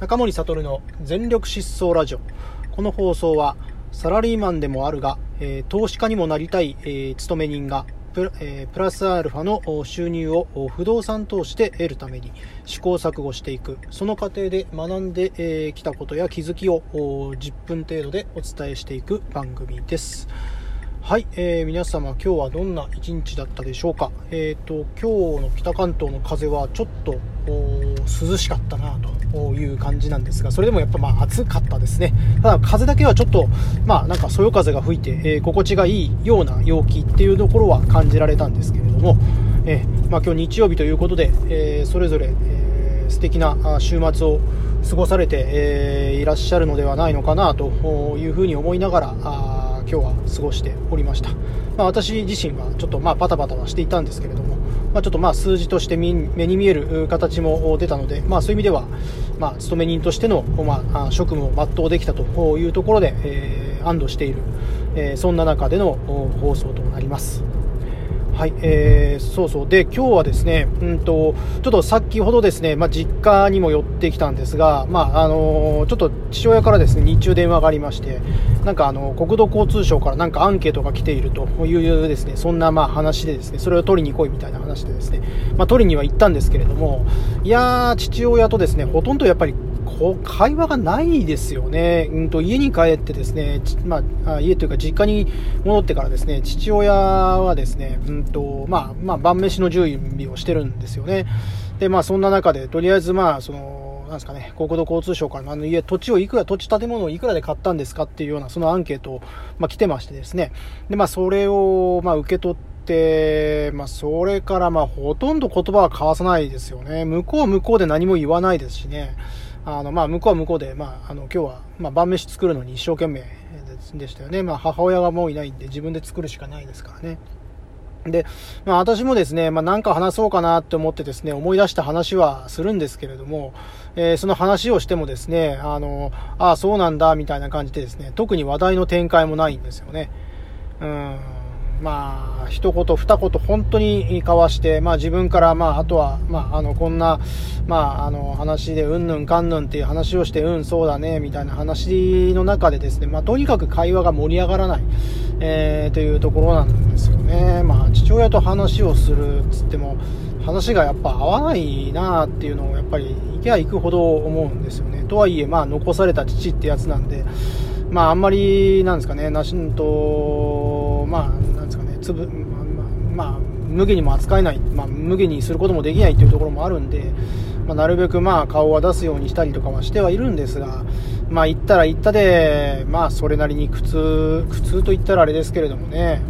中森悟の全力疾走ラジオ。この放送はサラリーマンでもあるが、えー、投資家にもなりたい、えー、勤め人がプ,、えー、プラスアルファの収入を不動産投資で得るために試行錯誤していく。その過程で学んでき、えー、たことや気づきを10分程度でお伝えしていく番組です。はい、えー、皆様今日はどんな一日だったでしょうか？えっ、ー、と今日の北関東の風はちょっと涼しかったなという感じなんですが、それでもやっぱまあ暑かったですね。ただ風だけはちょっと、まあなんかそよ風が吹いて、えー、心地がいいような陽気っていうところは感じられたんですけれども、えー、まあ今日日曜日ということで、えー、それぞれ、えー、素敵な週末を過ごされて、えー、いらっしゃるのではないのかなというふうに思いながら、あ今日は過ごしておりました。まあ、私自身はちょっとまあバタバタはしていたんですけれども、まあ、ちょっとまあ数字として目に見える形も出たので、まあ、そういう意味では、まあ、勤め人としての、まあ、職務を全うできたというところで、えー、安堵している、えー、そんな中での放送となります。はい、えー、そうそう。で、今日はですね、うんと、ちょっと先ほどですね、まあ、実家にも寄ってきたんですが、まあ、あのー、ちょっと父親からですね、日中電話がありまして、なんかあの、国土交通省からなんかアンケートが来ているというですね、そんなまあ話でですね、それを取りに来いみたいな話でですね、まあ、取りには行ったんですけれども、いやー、父親とですね、ほとんどやっぱりこう会話がないですよね、うんと、家に帰ってですね、まあ、家というか実家に戻ってからですね父親はですね、うんとまあまあ、晩飯の準備をしてるんですよね、でまあ、そんな中で、とりあえず、まあ、そのなんですかね、国土交通省からあの家、土地をいくら、土地建物をいくらで買ったんですかっていうような、そのアンケートを、まあ、来てましてですね、でまあ、それを、まあ、受け取って、まあ、それからまあほとんど言葉は交わさないですよね。向こうは向こうで何も言わないですしね。あの、まあ、向こうは向こうで、まあ、あの、今日は、ま、晩飯作るのに一生懸命でしたよね。まあ、母親がもういないんで、自分で作るしかないですからね。で、まあ、私もですね、まあ、なんか話そうかなって思ってですね、思い出した話はするんですけれども、えー、その話をしてもですね、あの、ああ、そうなんだ、みたいな感じでですね、特に話題の展開もないんですよね。うん。まあ、一言二言本当に交わして、まあ自分から、まああとは、まああの、こんな、まああの話でうんぬんかんぬんっていう話をして、うんそうだね、みたいな話の中でですね、まあとにかく会話が盛り上がらない、えー、というところなんですよね。まあ父親と話をするっつっても、話がやっぱ合わないなっていうのをやっぱり行けば行くほど思うんですよね。とはいえ、まあ残された父ってやつなんで、まああんまり、なんですかね、なしんと、まあつぶ、まあ、まあ、無下にも扱えない、まあ、無下にすることもできないというところもあるんで、まあ、なるべくまあ顔は出すようにしたりとかはしてはいるんですが、まあ、言ったら言ったで、まあ、それなりに苦痛、苦痛と言ったらあれですけれどもね、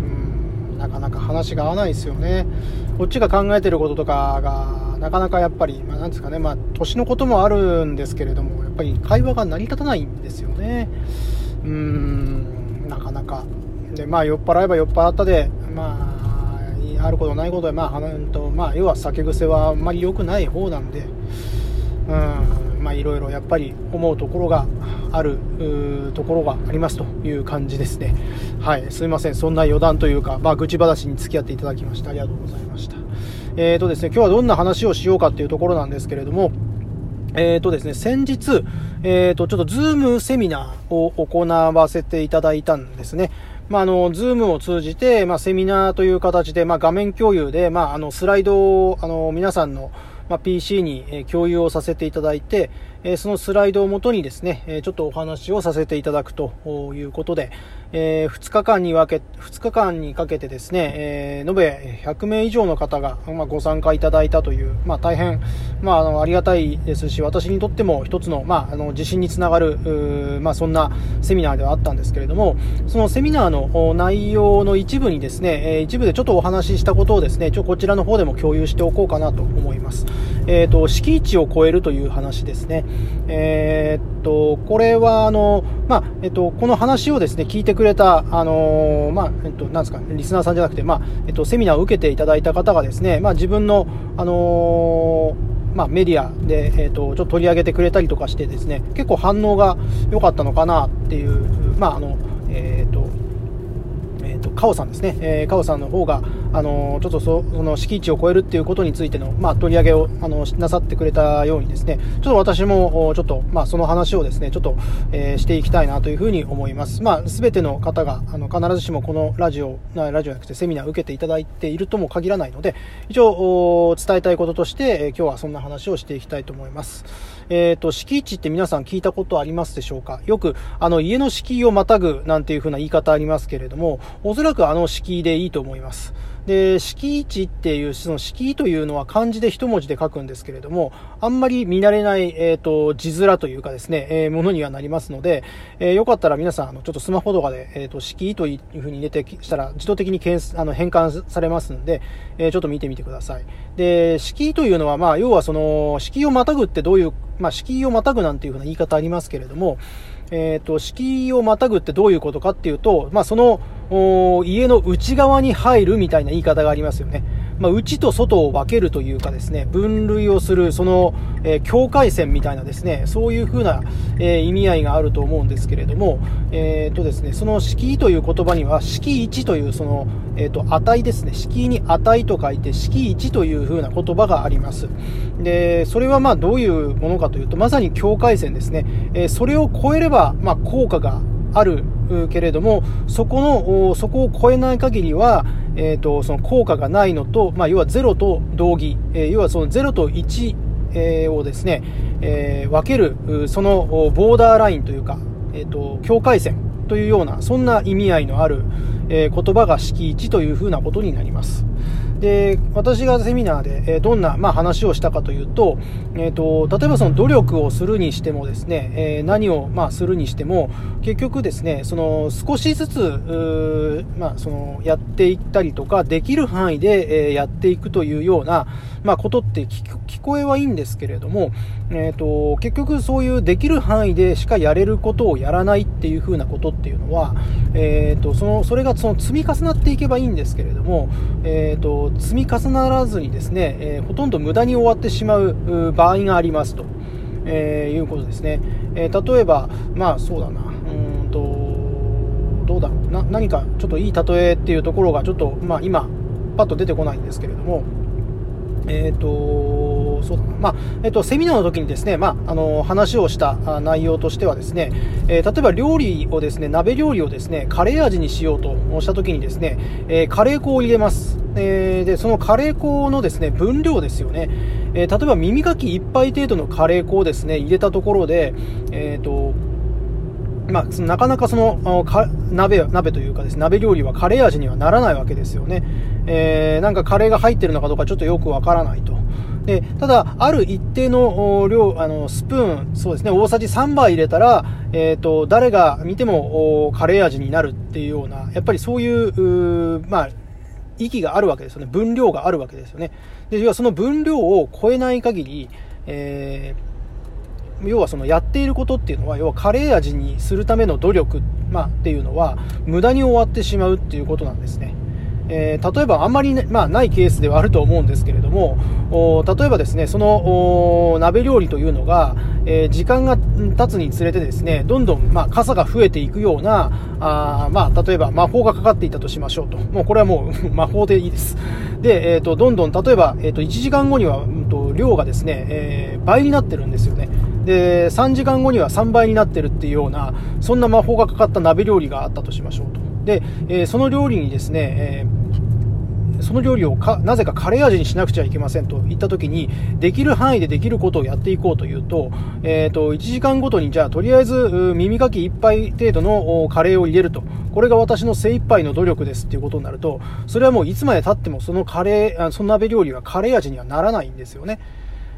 うん、なかなか話が合わないですよね。こっちが考えてることとかが、なかなかやっぱり、まあ、なんですかね、まあ、年のこともあるんですけれども、やっぱり会話が成り立たないんですよね。うん、なかなか。で、まあ、酔っ払えば酔っ払ったで、まあ、あることないことで、まあ、とまあ、要は酒癖はあんまり良くない方なんで、うん、まあ、いろいろやっぱり思うところがあるところがありますという感じですね。はい、すいません。そんな余談というか、まあ、愚痴話に付き合っていただきましてありがとうございました。えーとですね、今日はどんな話をしようかっていうところなんですけれども、えーとですね、先日、えーと、ちょっと Zoom セミナーを行わせていただいたんですね。まあ、あの、 Zoom を通じて、まあ、セミナーという形で、まあ、画面共有で、まあ、あの、スライドを、あの、皆さんの、まあ、PC に共有をさせていただいて、そのスライドをもとにですね、ちょっとお話をさせていただくということで、え2日間に分け、2日間にかけてですね、え延べ100名以上の方が、まあご参加いただいたという、まあ、大変、まあ、あの、ありがたいですし、私にとっても一つの、まあ、あの、自信につながる、まあ、そんなセミナーではあったんですけれども、そのセミナーの内容の一部にですね、え一部でちょっとお話ししたことをですね、ちょ、こちらの方でも共有しておこうかなと思います。えっ、ー、と、敷地を超えるという話ですね。えー、っと、これは、あの、まあ、えっと、この話をですね、聞いてくれた、あの、まあ、えっと、なんですか、リスナーさんじゃなくて、まあ、えっと、セミナーを受けていただいた方がですね、まあ、自分の、あのまあ、メディアで、えっと、ちょっと取り上げてくれたりとかしてですね、結構反応が良かったのかなっていう、まあ、あの、えっと、えっと、カオさんですね、えー、カオさんの方が、あのちょっとその敷地を超えるっていうことについての、まあ、取り上げをあのなさってくれたようにですね、ちょっと私もちょっと、まあ、その話をですね、ちょっと、えー、していきたいなというふうに思います。まあ、すべての方があの必ずしもこのラジオ、ラジオじゃなくてセミナーを受けていただいているとも限らないので、一応伝えたいこととして、えー、今日はそんな話をしていきたいと思います。えっ、ー、と、敷地って皆さん聞いたことありますでしょうか？よく、あの、家の敷居をまたぐなんていうふうな言い方ありますけれども、おそらくあの敷居でいいと思います。で、敷地っていう、その敷というのは漢字で一文字で書くんですけれども、あんまり見慣れない、えっ、ー、と、字面というかですね、えー、ものにはなりますので、えー、よかったら皆さん、あの、ちょっとスマホとかで、えっ、と、敷というふうに入れてしたら、自動的にあの変換されますんで、えちょっと見てみてください。で、敷というのは、まあ、要はその、敷をまたぐってどういう、まあ、敷をまたぐなんていうふうな言い方ありますけれども、えっ、と、敷をまたぐってどういうことかっていうと、まあ、その、家の内側に入るみたいな言い方がありますよね。まあ、内と外を分けるというかですね、分類をする、その、えー、境界線みたいなですね、そういうふうな、えー、意味合いがあると思うんですけれども、えっ、ー、とですね、その敷居という言葉には、敷1という、その、えっ、と、値ですね、敷居に値と書いて、敷1というふうな言葉があります。で、それはまあどういうものかというと、まさに境界線ですね。えそれを超えれば、まあ効果があるけれども、そこの、そこを超えない限りは、えっ、ー、と、その効果がないのと、まあ、要は0と同義、えー、要はその0と1、えー、をですね、え分ける、そのボーダーラインというか、えっ、と、境界線というような、そんな意味合いのある、え言葉が敷地というふうなことになります。で、私がセミナーで、えどんな、まあ、話をしたかというと、えっ、ー、と、例えばその努力をするにしてもですね、えー、何を、まあ、するにしても、結局ですね、その、少しずつ、まあ、その、やっていったりとか、できる範囲で、えやっていくというような、まあ、ことって聞こえはいいんですけれども、えっ、ー、と、結局そういうできる範囲でしかやれることをやらないっていうふうなことっていうのは、えっ、と、その、それがその積み重なっていけばいいんですけれども、えっ、と、積み重ならずにですね、えー、ほとんど無駄に終わってしまう場合がありますと、えー、いうことですね、えー、例えばまあそうだな。うんとどうだろう。な何かちょっといい例えっていうところがちょっと、まあ、今パッと出てこないんですけれども。えっ、とそうだな、まあえっと、セミナーの時にですね、まあ、あの話をした内容としてはですね、えー、例えば料理をですね、鍋料理をですね、カレー味にしようとした時にですね、えー、カレー粉を入れます。えー、で、そのカレー粉のですね、分量ですよね。え例えば耳かき1杯程度のカレー粉をですね、入れたところで、えっ、と、まあ、なかなかその鍋鍋というかです、ね、鍋料理はカレー味にはならないわけですよね、えー、なんかカレーが入ってるのかどうかちょっとよくわからないとでただ、ある一定の量あのスプーン、そうですね、大さじ3杯入れたら、えーと、誰が見てもカレー味になるっていうような、やっぱりそういう、まあ、息があるわけですよね、分量があるわけですよね。で要はその分量を超えない限り、えー、要はそのやっていることっていうのは、要はカレー味にするための努力、まあ、っていうのは、無駄に終わってしまうっていうことなんですね。えー、例えばあんまり、ね、まあ、ないケースではあると思うんですけれども、例えばですね、その鍋料理というのが、えー、時間が経つにつれてですね、どんどん、まあ、傘が増えていくような、あまあ、例えば魔法がかかっていたとしましょうと。もうこれはもう 魔法でいいです。で、えっ、ー、と、どんどん、例えば、えっ、と、1時間後には、うんと、量がですね、えー、倍になってるんですよね。で、3時間後には3倍になってるっていうような、そんな魔法がかかった鍋料理があったとしましょうと。で、えその料理にですね、えーその料理をかなぜかカレー味にしなくちゃいけませんと言った時に、できる範囲でできることをやっていこうというと、えっ、ー、と、1時間ごとにじゃあとりあえず耳かき1杯程度のカレーを入れると。これが私の精一杯の努力ですっていうことになると、それはもういつまで経ってもそのカレー、その鍋料理はカレー味にはならないんですよね。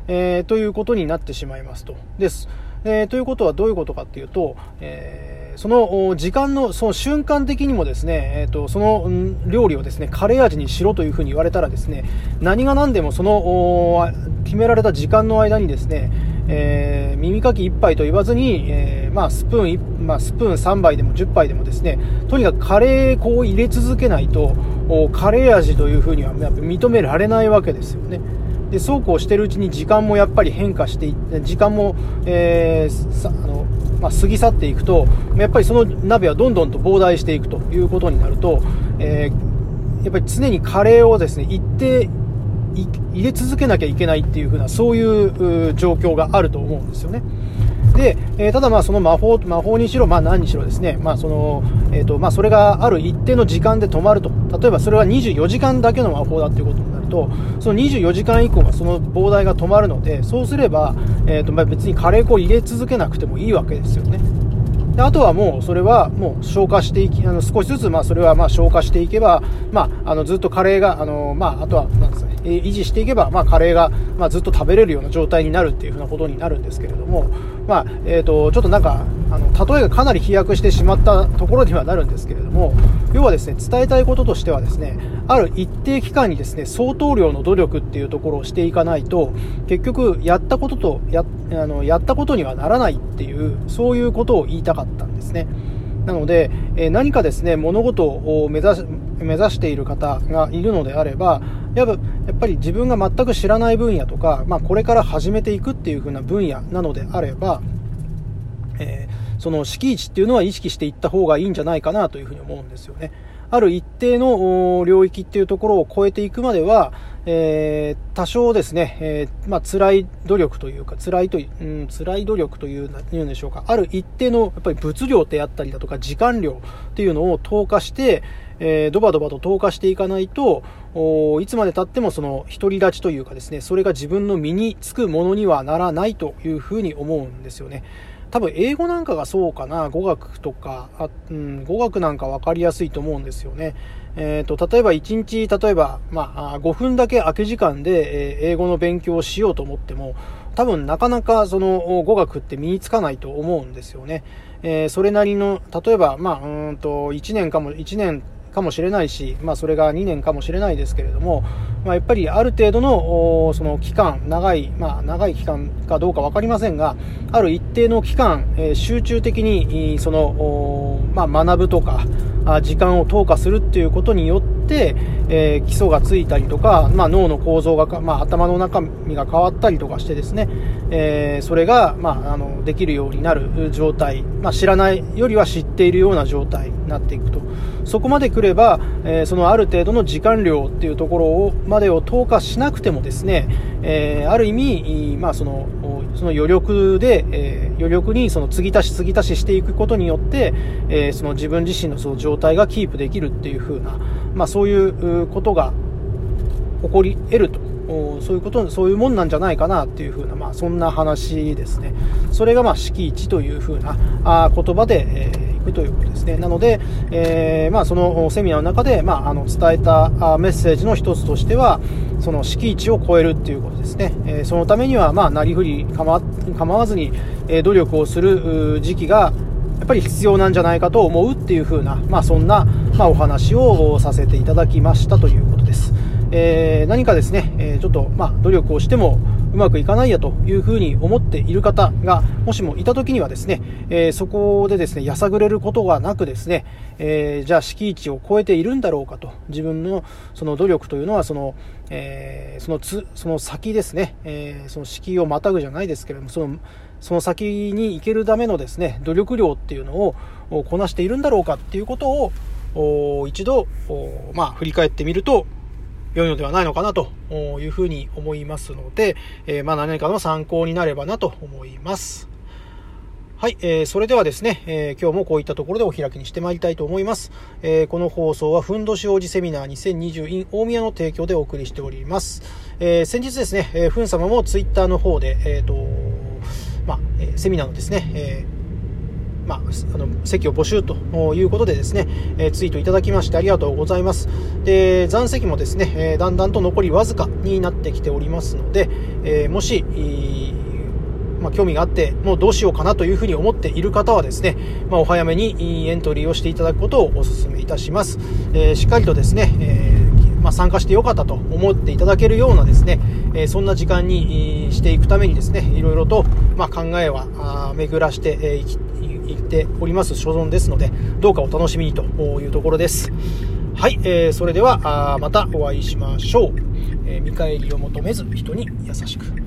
えー、ということになってしまいますと。です。えー、ということはどういうことかっていうと、えーその時間の、その瞬間的にもですね、えっ、ー、と、その料理をですね、カレー味にしろというふうに言われたらですね、何が何でもその決められた時間の間にですね、えー、耳かき1杯と言わずに、えー、まあ、スプーン、まあ、スプーン3杯でも10杯でもですね、とにかくカレー粉を入れ続けないと、カレー味というふうには認められないわけですよね。でそうこうしてるうちに時間もやっぱり変化していって時間も、えー、あのまあ、過ぎ去っていくとやっぱりその鍋はどんどんと膨大していくということになると、えー、やっぱり常にカレーをですね一定入れ続けなきゃいけないっていう風なそういう状況があると思うんですよね。で、えー、ただまあその魔法魔法にしろ、まあ、何にしろですね、まあそのえーとまあ、それがある一定の時間で止まると、例えばそれは24時間だけの魔法だということと、その24時間以降はその膨大が止まるので、そうすれば、えーとま、別にカレー粉を入れ続けなくてもいいわけですよね。であとはもうそれはもう消化していきあの少しずつまあそれはまあ消化していけば、まあ、あのずっとカレーがあの、まあ、あとはなんですね、維持していけば、まあ、カレーが、まあ、ずっと食べれるような状態になるっていうふうなことになるんですけれども、まあえーと、ちょっとなんかあの例えがかなり飛躍してしまったところにはなるんですけれども要はですね伝えたいこととしてはですねある一定期間にですね相当量の努力っていうところをしていかないと結局やったこととやあのやったことにはならないっていうそういうことを言いたかったんですね。なので、え何かですね物事を目指目指している方がいるのであればやっぱり自分が全く知らない分野とか、まあ、これから始めていくっていう風な分野なのであれば、えー、その敷地っていうのは意識していった方がいいんじゃないかなというふうに思うんですよね。ある一定の領域っていうところを超えていくまでは、えー、多少ですね、えー、まあ、辛い努力というか、辛いという、うん、辛い努力という、いうんでしょうか、ある一定のやっぱり物量であったりだとか、時間量っていうのを投下して、えー、ドバドバと投下していかないと、いつまでたってもその独り立ちというかですね、それが自分の身につくものにはならないというふうに思うんですよね。多分英語なんかがそうかな、語学とか、あうん、語学なんか分かりやすいと思うんですよね。えーと、例えば1日、例えば、まあ、5分だけ空き時間で、え英語の勉強をしようと思っても、多分なかなかその語学って身につかないと思うんですよね。えー、それなりの、例えば、まあ、うんと、1年かも、1年かもしれないし、まあ、それが2年かもしれないですけれども、まあ、やっぱりある程度のその期間、長い、まあ、長い期間かどうか分かりませんが、ある一定の期間、えー、集中的にその、まあ、学ぶとか、時間を投下するっていうことによって、えー、基礎がついたりとか、まあ、脳の構造が、まあ、頭の中身が変わったりとかしてですね、えー、それが、まあ、あのできるようになる状態、まあ、知らないよりは知っているような状態。なっていくと。そこまで来れば、えー、そのある程度の時間量っていうところをまでを投下しなくてもですね、えー、ある意味、まあ、そのその余力で、えー、余力にその継ぎ足し継ぎ足ししていくことによって、えー、その自分自身のその状態がキープできるっていう風な、まあ、そういうことが起こり得ると。そういうことそういうもんなんじゃないかなっていう風な、まあ、そんな話ですね。それがまあ敷地という風なあ言葉で、えーくということですね。なので、えー、まあ、そのセミナーの中で、まあ、あの伝えたメッセージの一つとしては、その敷地を超えるっていうことですね。えー、そのためには、まあ、なりふり構わずに、え努力をする時期が、やっぱり必要なんじゃないかと思うっていう風な、まあ、そんな、まあ、お話をさせていただきましたということです。えー、何かですね、えちょっと、まあ、努力をしても、うまくいかないやというふうに思っている方がもしもいた時にはですね、えー、そこでですねやさぐれることがなくですね、えー、じゃあ敷地を超えているんだろうかと自分のその努力というのはその,、えー、そのつその先ですね、えその敷居をまたぐじゃないですけれどもそのその先に行けるためのですね努力量っていうのをこなしているんだろうかっていうことを一度、まあ、振り返ってみると良いのではないのかなというふうに思いますので、えー、まあ何かの参考になればなと思います。はい、えー、それではですね、えー、今日もこういったところでお開きにしてまいりたいと思います。えー、この放送は、ふんどし王子セミナー 2020in 大宮の提供でお送りしております。えー、先日ですね、えー、ふん様もツイッターの方で、えっ、ー、と、まあ、えセミナーのですね、えーまあ、あの席を募集ということでですね、えー、ツイートいただきましてありがとうございます。で、残席もですね、えー、だんだんと残りわずかになってきておりますので、えー、もし、まあ、興味があって、もうどうしようかなというふうに思っている方はですね、まあ、お早めにエントリーをしていただくことをお勧めいたします。えしっかりとですね、えまあ、参加してよかったと思っていただけるようなですね、えそんな時間にしていくためにですね、いろいろと、ま考えは巡らしていき言っております所存ですので、どうかお楽しみにというところです。はい、えー、それではあまたお会いしましょう。えー、見返りを求めず人に優しく。